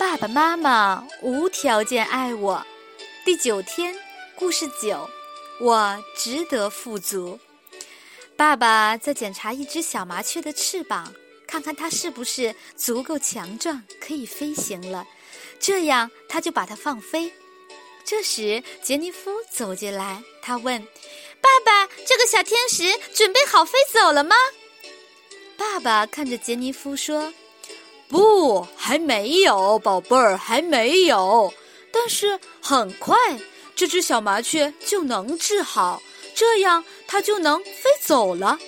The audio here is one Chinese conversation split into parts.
爸爸妈妈无条件爱我。第九天，故事九，我值得富足。爸爸在检查一只小麻雀的翅膀，看看它是不是足够强壮，可以飞行了。这样，他就把它放飞。这时，杰尼夫走进来，他问：“爸爸，这个小天使准备好飞走了吗？”爸爸看着杰尼夫说。不，还没有，宝贝儿，还没有。但是很快，这只小麻雀就能治好，这样它就能飞走了。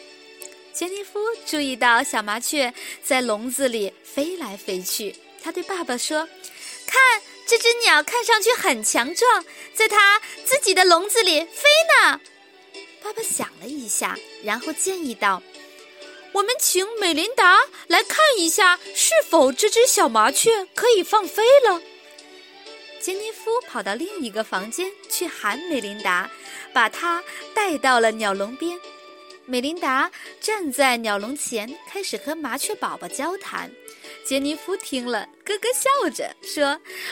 杰尼夫注意到小麻雀在笼子里飞来飞去，他对爸爸说：“看，这只鸟看上去很强壮，在它自己的笼子里飞呢。”爸爸想了一下，然后建议道。我们请美琳达来看一下，是否这只小麻雀可以放飞了。杰尼夫跑到另一个房间去喊美琳达，把她带到了鸟笼边。美琳达站在鸟笼前，开始和麻雀宝宝交谈。杰尼夫听了，咯咯笑着说：“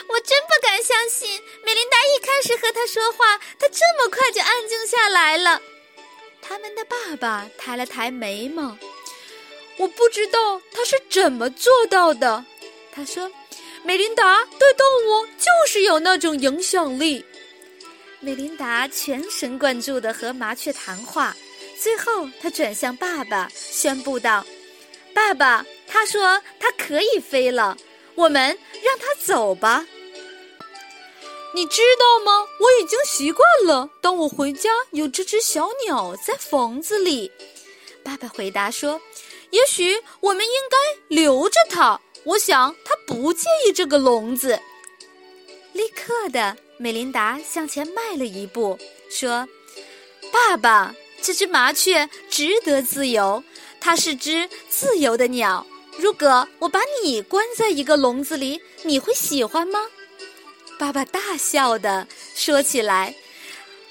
我真不敢相信，美琳达一开始和他说话，他这么快就安静下来了。”他们的爸爸抬了抬眉毛。我不知道他是怎么做到的。他说：“美琳达对动物就是有那种影响力。”美琳达全神贯注地和麻雀谈话，最后他转向爸爸，宣布道：“爸爸，他说他可以飞了，我们让他走吧。”你知道吗？我已经习惯了，当我回家有这只小鸟在房子里。爸爸回答说。也许我们应该留着它。我想它不介意这个笼子。立刻的，美琳达向前迈了一步，说：“爸爸，这只麻雀值得自由，它是只自由的鸟。如果我把你关在一个笼子里，你会喜欢吗？”爸爸大笑的说起来：“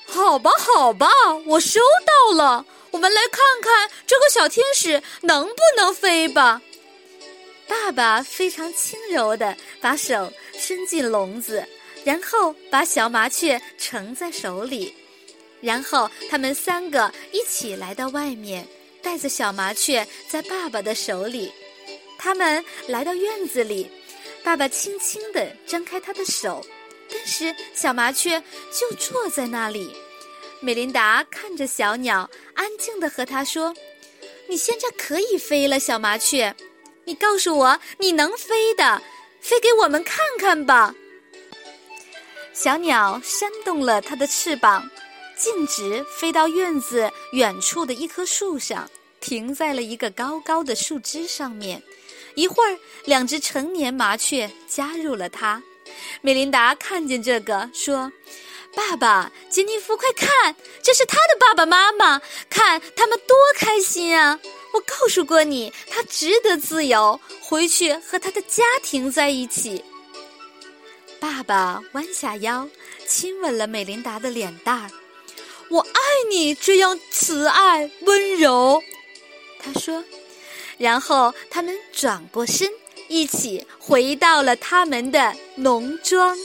好吧，好吧，我收到了。”我们来看看这个小天使能不能飞吧。爸爸非常轻柔的把手伸进笼子，然后把小麻雀盛在手里，然后他们三个一起来到外面，带着小麻雀在爸爸的手里。他们来到院子里，爸爸轻轻地张开他的手，但是小麻雀就坐在那里。美琳达看着小鸟，安静地和他说：“你现在可以飞了，小麻雀，你告诉我你能飞的，飞给我们看看吧。”小鸟扇动了它的翅膀，径直飞到院子远处的一棵树上，停在了一个高高的树枝上面。一会儿，两只成年麻雀加入了它。美琳达看见这个，说。爸爸，杰尼夫，快看，这是他的爸爸妈妈，看他们多开心啊！我告诉过你，他值得自由，回去和他的家庭在一起。爸爸弯下腰，亲吻了美琳达的脸蛋儿。我爱你这样慈爱温柔，他说。然后他们转过身，一起回到了他们的农庄。